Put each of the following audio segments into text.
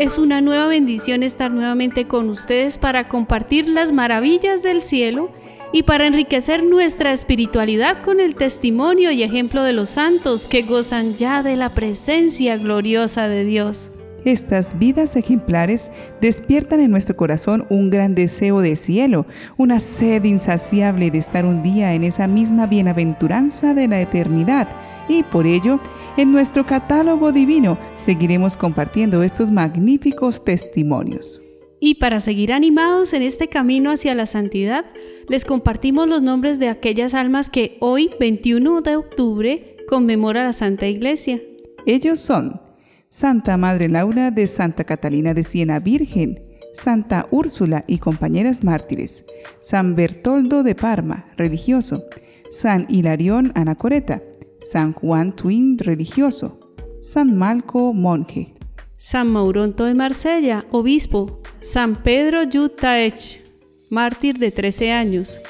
Es una nueva bendición estar nuevamente con ustedes para compartir las maravillas del cielo y para enriquecer nuestra espiritualidad con el testimonio y ejemplo de los santos que gozan ya de la presencia gloriosa de Dios. Estas vidas ejemplares despiertan en nuestro corazón un gran deseo de cielo, una sed insaciable de estar un día en esa misma bienaventuranza de la eternidad y por ello, en nuestro catálogo divino seguiremos compartiendo estos magníficos testimonios. Y para seguir animados en este camino hacia la santidad, les compartimos los nombres de aquellas almas que hoy, 21 de octubre, conmemora la Santa Iglesia. Ellos son Santa Madre Laura de Santa Catalina de Siena Virgen, Santa Úrsula y compañeras mártires, San Bertoldo de Parma, religioso, San Hilarión Anacoreta, San Juan Twin, religioso, San Malco, monje, San Mauronto de Marsella, obispo, San Pedro Yutaech, mártir de 13 años,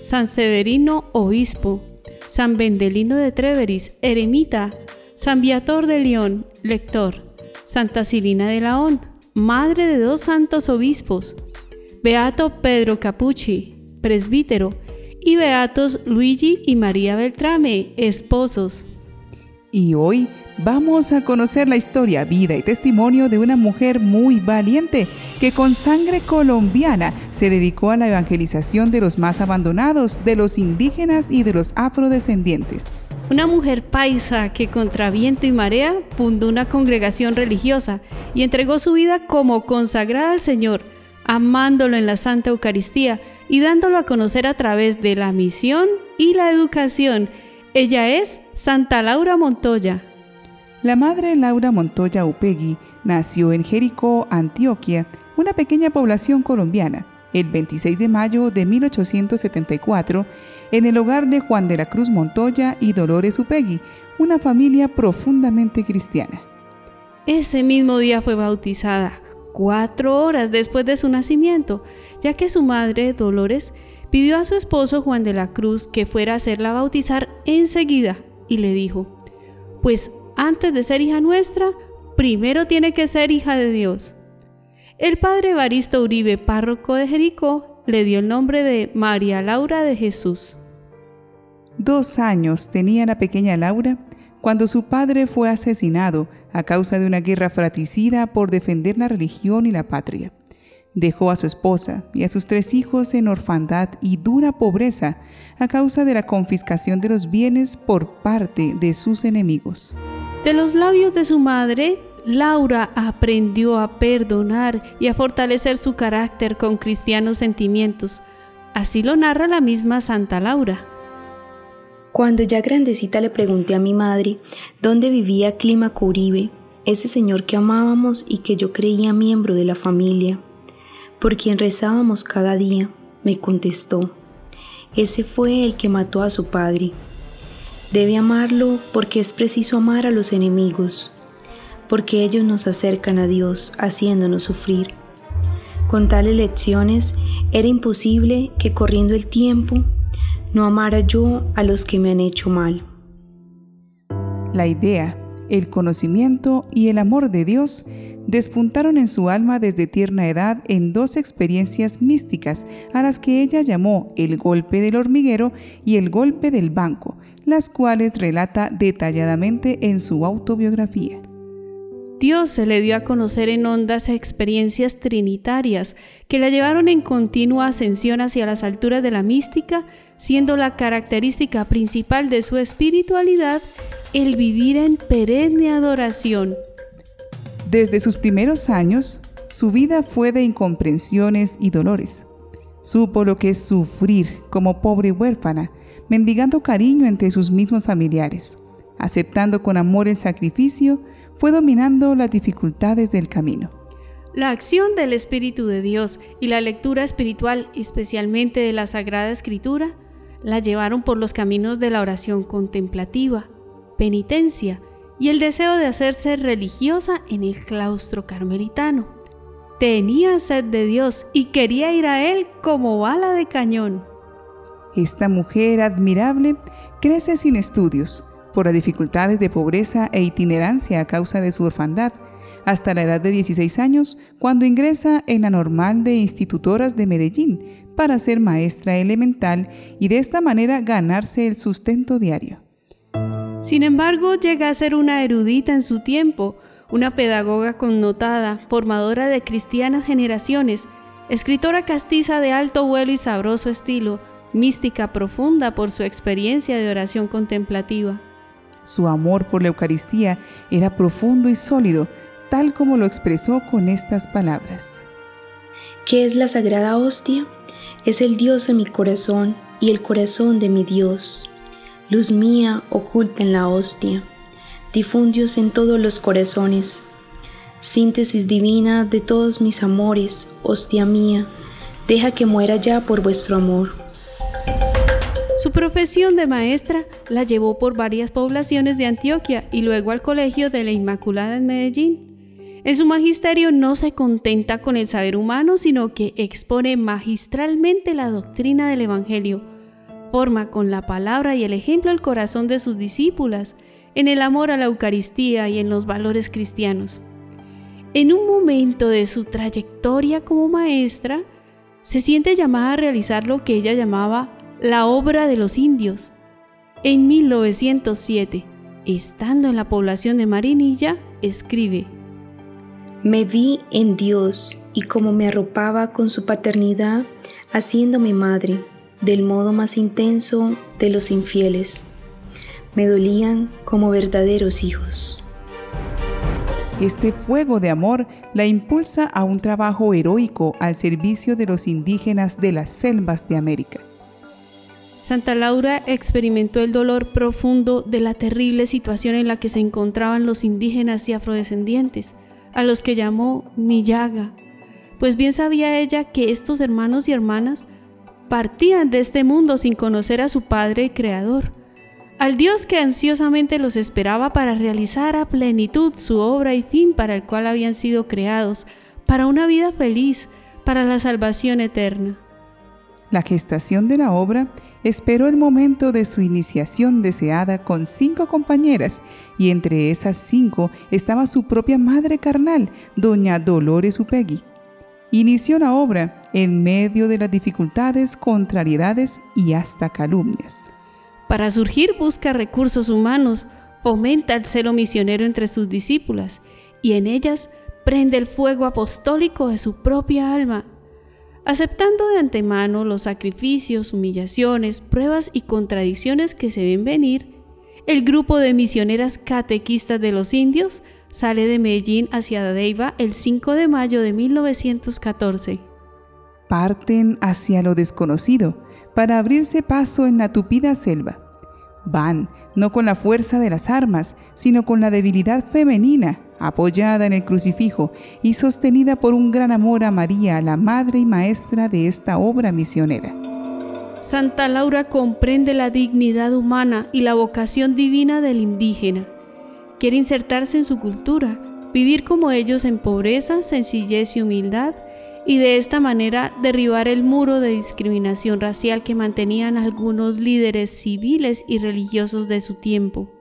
San Severino, obispo, San Bendelino de Treveris, eremita, San Viator de León, lector, Santa Silina de Laón, madre de dos santos obispos, Beato Pedro Capucci, presbítero, y beatos Luigi y María Beltrame, esposos. Y hoy vamos a conocer la historia, vida y testimonio de una mujer muy valiente que con sangre colombiana se dedicó a la evangelización de los más abandonados, de los indígenas y de los afrodescendientes. Una mujer paisa que contra viento y marea fundó una congregación religiosa y entregó su vida como consagrada al Señor, amándolo en la Santa Eucaristía y dándolo a conocer a través de la misión y la educación. Ella es Santa Laura Montoya. La madre Laura Montoya Upegui nació en Jericó, Antioquia, una pequeña población colombiana, el 26 de mayo de 1874, en el hogar de Juan de la Cruz Montoya y Dolores Upegui, una familia profundamente cristiana. Ese mismo día fue bautizada, cuatro horas después de su nacimiento, ya que su madre, Dolores, pidió a su esposo Juan de la Cruz que fuera a hacerla bautizar enseguida y le dijo, pues antes de ser hija nuestra, primero tiene que ser hija de Dios. El padre Evaristo Uribe, párroco de Jericó, le dio el nombre de María Laura de Jesús. Dos años tenía la pequeña Laura cuando su padre fue asesinado a causa de una guerra fratricida por defender la religión y la patria. Dejó a su esposa y a sus tres hijos en orfandad y dura pobreza a causa de la confiscación de los bienes por parte de sus enemigos. De los labios de su madre, Laura aprendió a perdonar y a fortalecer su carácter con cristianos sentimientos. Así lo narra la misma Santa Laura. Cuando ya grandecita le pregunté a mi madre dónde vivía Clímaco Uribe, ese señor que amábamos y que yo creía miembro de la familia, por quien rezábamos cada día, me contestó, ese fue el que mató a su padre. Debe amarlo porque es preciso amar a los enemigos, porque ellos nos acercan a Dios haciéndonos sufrir. Con tales lecciones era imposible que corriendo el tiempo no amara yo a los que me han hecho mal. La idea, el conocimiento y el amor de Dios despuntaron en su alma desde tierna edad en dos experiencias místicas a las que ella llamó el golpe del hormiguero y el golpe del banco, las cuales relata detalladamente en su autobiografía. Dios se le dio a conocer en hondas experiencias trinitarias que la llevaron en continua ascensión hacia las alturas de la mística, siendo la característica principal de su espiritualidad el vivir en perenne adoración. Desde sus primeros años, su vida fue de incomprensiones y dolores. Supo lo que es sufrir como pobre huérfana, mendigando cariño entre sus mismos familiares, aceptando con amor el sacrificio fue dominando las dificultades del camino. La acción del Espíritu de Dios y la lectura espiritual, especialmente de la Sagrada Escritura, la llevaron por los caminos de la oración contemplativa, penitencia y el deseo de hacerse religiosa en el claustro carmelitano. Tenía sed de Dios y quería ir a Él como bala de cañón. Esta mujer admirable crece sin estudios, por las dificultades de pobreza e itinerancia a causa de su orfandad, hasta la edad de 16 años, cuando ingresa en la normal de institutoras de Medellín para ser maestra elemental y de esta manera ganarse el sustento diario. Sin embargo, llega a ser una erudita en su tiempo, una pedagoga connotada, formadora de cristianas generaciones, escritora castiza de alto vuelo y sabroso estilo, mística profunda por su experiencia de oración contemplativa. Su amor por la Eucaristía era profundo y sólido, tal como lo expresó con estas palabras. ¿Qué es la sagrada hostia? Es el Dios de mi corazón y el corazón de mi Dios. Luz mía oculta en la hostia, difundios en todos los corazones. Síntesis divina de todos mis amores, hostia mía, deja que muera ya por vuestro amor. Su profesión de maestra la llevó por varias poblaciones de Antioquia y luego al Colegio de la Inmaculada en Medellín. En su magisterio no se contenta con el saber humano, sino que expone magistralmente la doctrina del Evangelio. Forma con la palabra y el ejemplo el corazón de sus discípulas, en el amor a la Eucaristía y en los valores cristianos. En un momento de su trayectoria como maestra, se siente llamada a realizar lo que ella llamaba la obra de los indios. En 1907, estando en la población de Marinilla, escribe, Me vi en Dios y como me arropaba con su paternidad, haciéndome madre, del modo más intenso de los infieles. Me dolían como verdaderos hijos. Este fuego de amor la impulsa a un trabajo heroico al servicio de los indígenas de las selvas de América. Santa Laura experimentó el dolor profundo de la terrible situación en la que se encontraban los indígenas y afrodescendientes, a los que llamó Millaga, pues bien sabía ella que estos hermanos y hermanas partían de este mundo sin conocer a su Padre y Creador, al Dios que ansiosamente los esperaba para realizar a plenitud su obra y fin para el cual habían sido creados, para una vida feliz, para la salvación eterna. La gestación de la obra esperó el momento de su iniciación deseada con cinco compañeras, y entre esas cinco estaba su propia madre carnal, doña Dolores Upegui. Inició la obra en medio de las dificultades, contrariedades y hasta calumnias. Para surgir busca recursos humanos, fomenta el celo misionero entre sus discípulas y en ellas prende el fuego apostólico de su propia alma aceptando de antemano los sacrificios, humillaciones, pruebas y contradicciones que se ven venir, el grupo de misioneras catequistas de los indios sale de Medellín hacia Dadeiva el 5 de mayo de 1914. Parten hacia lo desconocido para abrirse paso en la tupida selva. Van no con la fuerza de las armas, sino con la debilidad femenina apoyada en el crucifijo y sostenida por un gran amor a María, la madre y maestra de esta obra misionera. Santa Laura comprende la dignidad humana y la vocación divina del indígena. Quiere insertarse en su cultura, vivir como ellos en pobreza, sencillez y humildad, y de esta manera derribar el muro de discriminación racial que mantenían algunos líderes civiles y religiosos de su tiempo.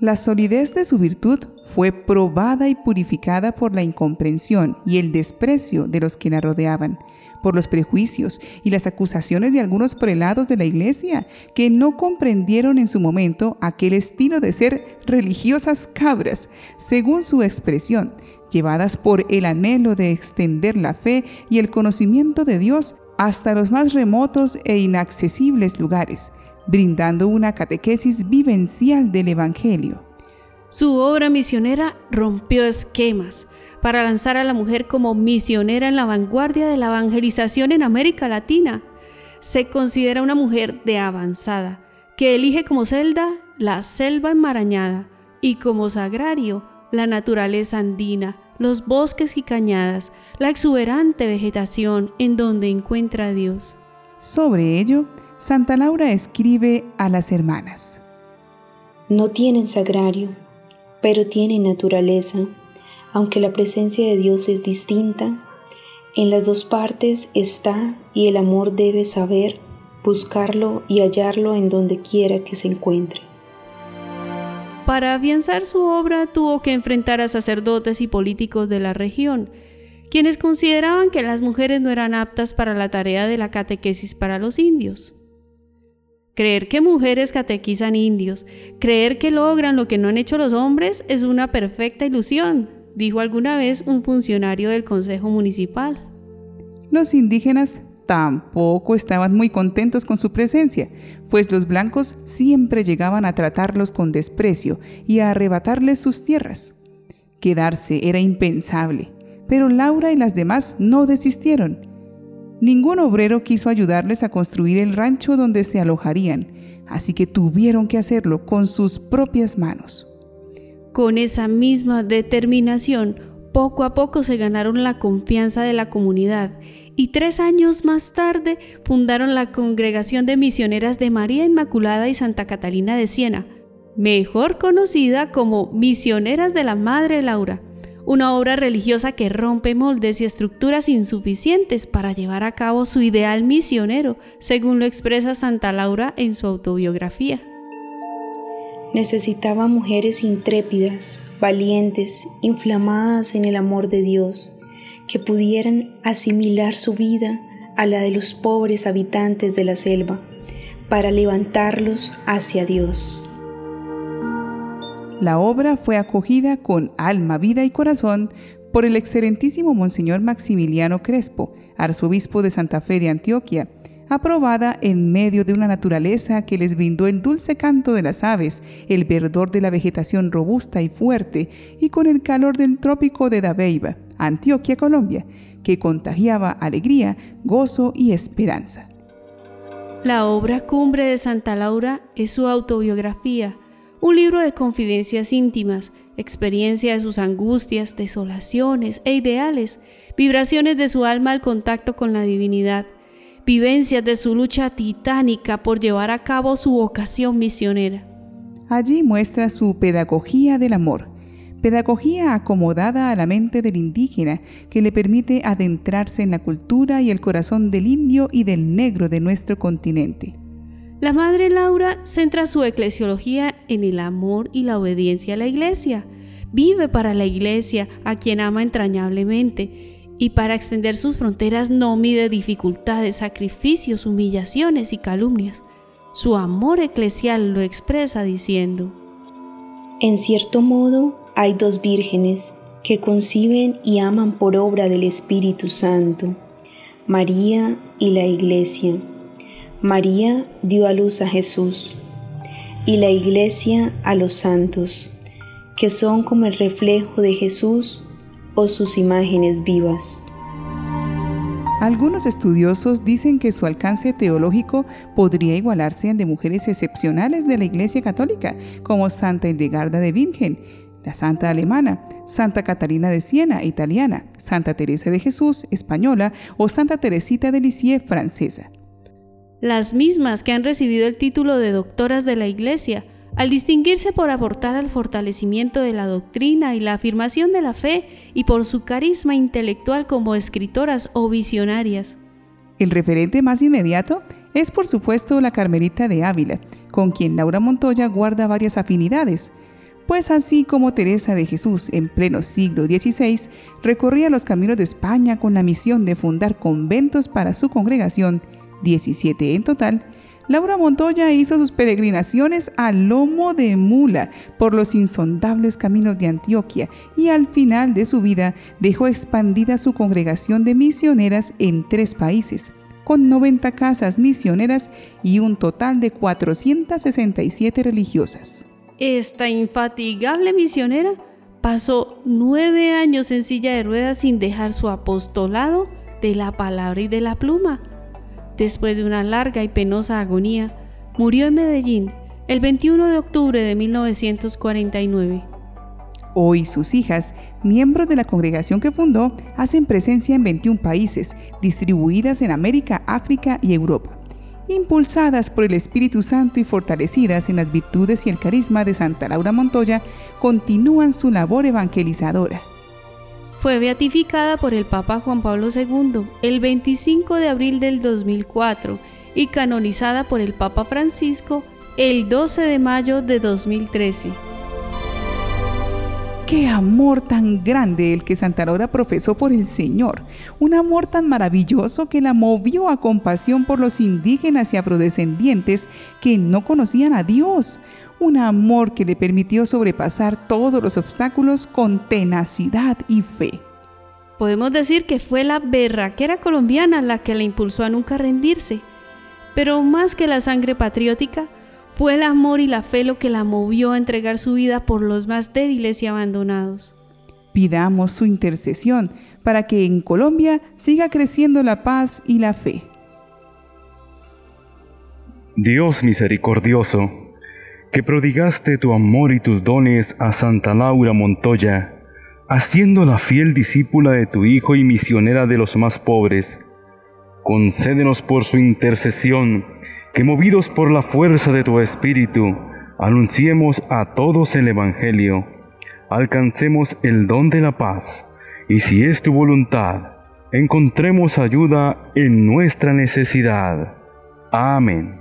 La solidez de su virtud fue probada y purificada por la incomprensión y el desprecio de los que la rodeaban, por los prejuicios y las acusaciones de algunos prelados de la iglesia que no comprendieron en su momento aquel estilo de ser religiosas cabras, según su expresión, llevadas por el anhelo de extender la fe y el conocimiento de Dios hasta los más remotos e inaccesibles lugares, brindando una catequesis vivencial del Evangelio. Su obra misionera rompió esquemas para lanzar a la mujer como misionera en la vanguardia de la evangelización en América Latina. Se considera una mujer de avanzada, que elige como celda la selva enmarañada y como sagrario la naturaleza andina, los bosques y cañadas, la exuberante vegetación en donde encuentra a Dios. Sobre ello, Santa Laura escribe a las hermanas. No tienen sagrario, pero tienen naturaleza. Aunque la presencia de Dios es distinta, en las dos partes está y el amor debe saber buscarlo y hallarlo en donde quiera que se encuentre. para afianzar su obra tuvo que enfrentar a sacerdotes y políticos de la región, quienes consideraban que las mujeres no eran aptas para la tarea de la catequesis para los indios. Creer que mujeres catequizan indios, creer que logran lo que no han hecho los hombres es una perfecta ilusión, dijo alguna vez un funcionario del Consejo Municipal. Los indígenas tampoco estaban muy contentos con su presencia, pues los blancos siempre llegaban a tratarlos con desprecio y a arrebatarles sus tierras. Quedarse era impensable, pero Laura y las demás no desistieron. Ningún obrero quiso ayudarles a construir el rancho donde se alojarían, así que tuvieron que hacerlo con sus propias manos. Con esa misma determinación, poco a poco se ganaron la confianza de la comunidad y tres años más tarde fundaron la Congregación de Misioneras de María Inmaculada y Santa Catalina de Siena, mejor conocida como Misioneras de la Madre Laura, una obra religiosa que rompe moldes y estructuras insuficientes para llevar a cabo su ideal misionero, según lo expresa Santa Laura en su autobiografía. Necesitaba mujeres intrépidas, valientes, inflamadas en el amor de Dios, que pudieran asimilar su vida a la de los pobres habitantes de la selva, para levantarlos hacia Dios. La obra fue acogida con alma, vida y corazón por el excelentísimo Monseñor Maximiliano Crespo, arzobispo de Santa Fe de Antioquia, aprobada en medio de una naturaleza que les brindó el dulce canto de las aves, el verdor de la vegetación robusta y fuerte, y con el calor del trópico de Dabeiba, Antioquia, Colombia, que contagiaba alegría, gozo y esperanza. La obra cumbre de Santa Laura es su autobiografía, un libro de confidencias íntimas, experiencia de sus angustias, desolaciones e ideales, vibraciones de su alma al contacto con la divinidad, vivencias de su lucha titánica por llevar a cabo su vocación misionera. Allí muestra su pedagogía del amor, pedagogía acomodada a la mente del indígena que le permite adentrarse en la cultura y el corazón del indio y del negro de nuestro continente. La Madre Laura centra su eclesiología en el amor y la obediencia a la Iglesia. Vive para la Iglesia, a quien ama entrañablemente, y para extender sus fronteras no mide dificultades, sacrificios, humillaciones y calumnias. Su amor eclesial lo expresa diciendo, En cierto modo hay dos vírgenes que conciben y aman por obra del Espíritu Santo, María y la Iglesia. María dio a luz a Jesús y la Iglesia a los santos, que son como el reflejo de Jesús o sus imágenes vivas. Algunos estudiosos dicen que su alcance teológico podría igualarse al de mujeres excepcionales de la Iglesia Católica, como Santa Hildegarda de Bingen, la Santa Alemana, Santa Catalina de Siena, italiana, Santa Teresa de Jesús, española, o Santa Teresita de Lisieux, francesa. Las mismas que han recibido el título de doctoras de la Iglesia, al distinguirse por aportar al fortalecimiento de la doctrina y la afirmación de la fe y por su carisma intelectual como escritoras o visionarias. El referente más inmediato es por supuesto la Carmelita de Ávila, con quien Laura Montoya guarda varias afinidades, pues así como Teresa de Jesús en pleno siglo XVI recorría los caminos de España con la misión de fundar conventos para su congregación, 17 en total, Laura Montoya hizo sus peregrinaciones a lomo de mula por los insondables caminos de Antioquia y al final de su vida dejó expandida su congregación de misioneras en tres países, con 90 casas misioneras y un total de 467 religiosas. Esta infatigable misionera pasó nueve años en silla de ruedas sin dejar su apostolado de la palabra y de la pluma después de una larga y penosa agonía, murió en Medellín el 21 de octubre de 1949. Hoy sus hijas, miembros de la congregación que fundó, hacen presencia en 21 países, distribuidas en América, África y Europa. Impulsadas por el Espíritu Santo y fortalecidas en las virtudes y el carisma de Santa Laura Montoya, continúan su labor evangelizadora fue beatificada por el Papa Juan Pablo II el 25 de abril del 2004 y canonizada por el Papa Francisco el 12 de mayo de 2013. Qué amor tan grande el que Santa Laura profesó por el Señor, un amor tan maravilloso que la movió a compasión por los indígenas y afrodescendientes que no conocían a Dios, un amor que le permitió sobrepasar todos los obstáculos con tenacidad y fe. Podemos decir que fue la berraquera colombiana la que la impulsó a nunca rendirse, pero más que la sangre patriótica, fue el amor y la fe lo que la movió a entregar su vida por los más débiles y abandonados. Pidamos su intercesión para que en Colombia siga creciendo la paz y la fe. Dios misericordioso, que prodigaste tu amor y tus dones a Santa Laura Montoya, haciéndola fiel discípula de tu Hijo y misionera de los más pobres, concédenos por su intercesión que movidos por la fuerza de tu Espíritu, anunciemos a todos el Evangelio, alcancemos el don de la paz, y si es tu voluntad, encontremos ayuda en nuestra necesidad. Amén.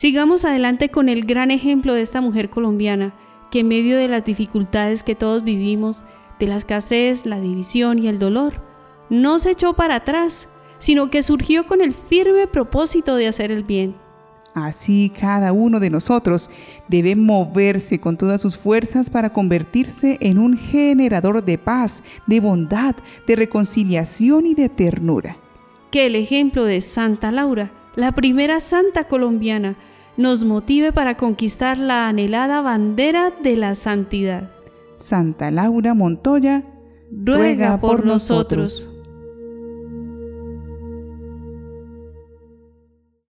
Sigamos adelante con el gran ejemplo de esta mujer colombiana, que en medio de las dificultades que todos vivimos, de la escasez, la división y el dolor, no se echó para atrás, sino que surgió con el firme propósito de hacer el bien. Así cada uno de nosotros debe moverse con todas sus fuerzas para convertirse en un generador de paz, de bondad, de reconciliación y de ternura. Que el ejemplo de Santa Laura, la primera santa colombiana, nos motive para conquistar la anhelada bandera de la santidad. Santa Laura Montoya, ruega por nosotros.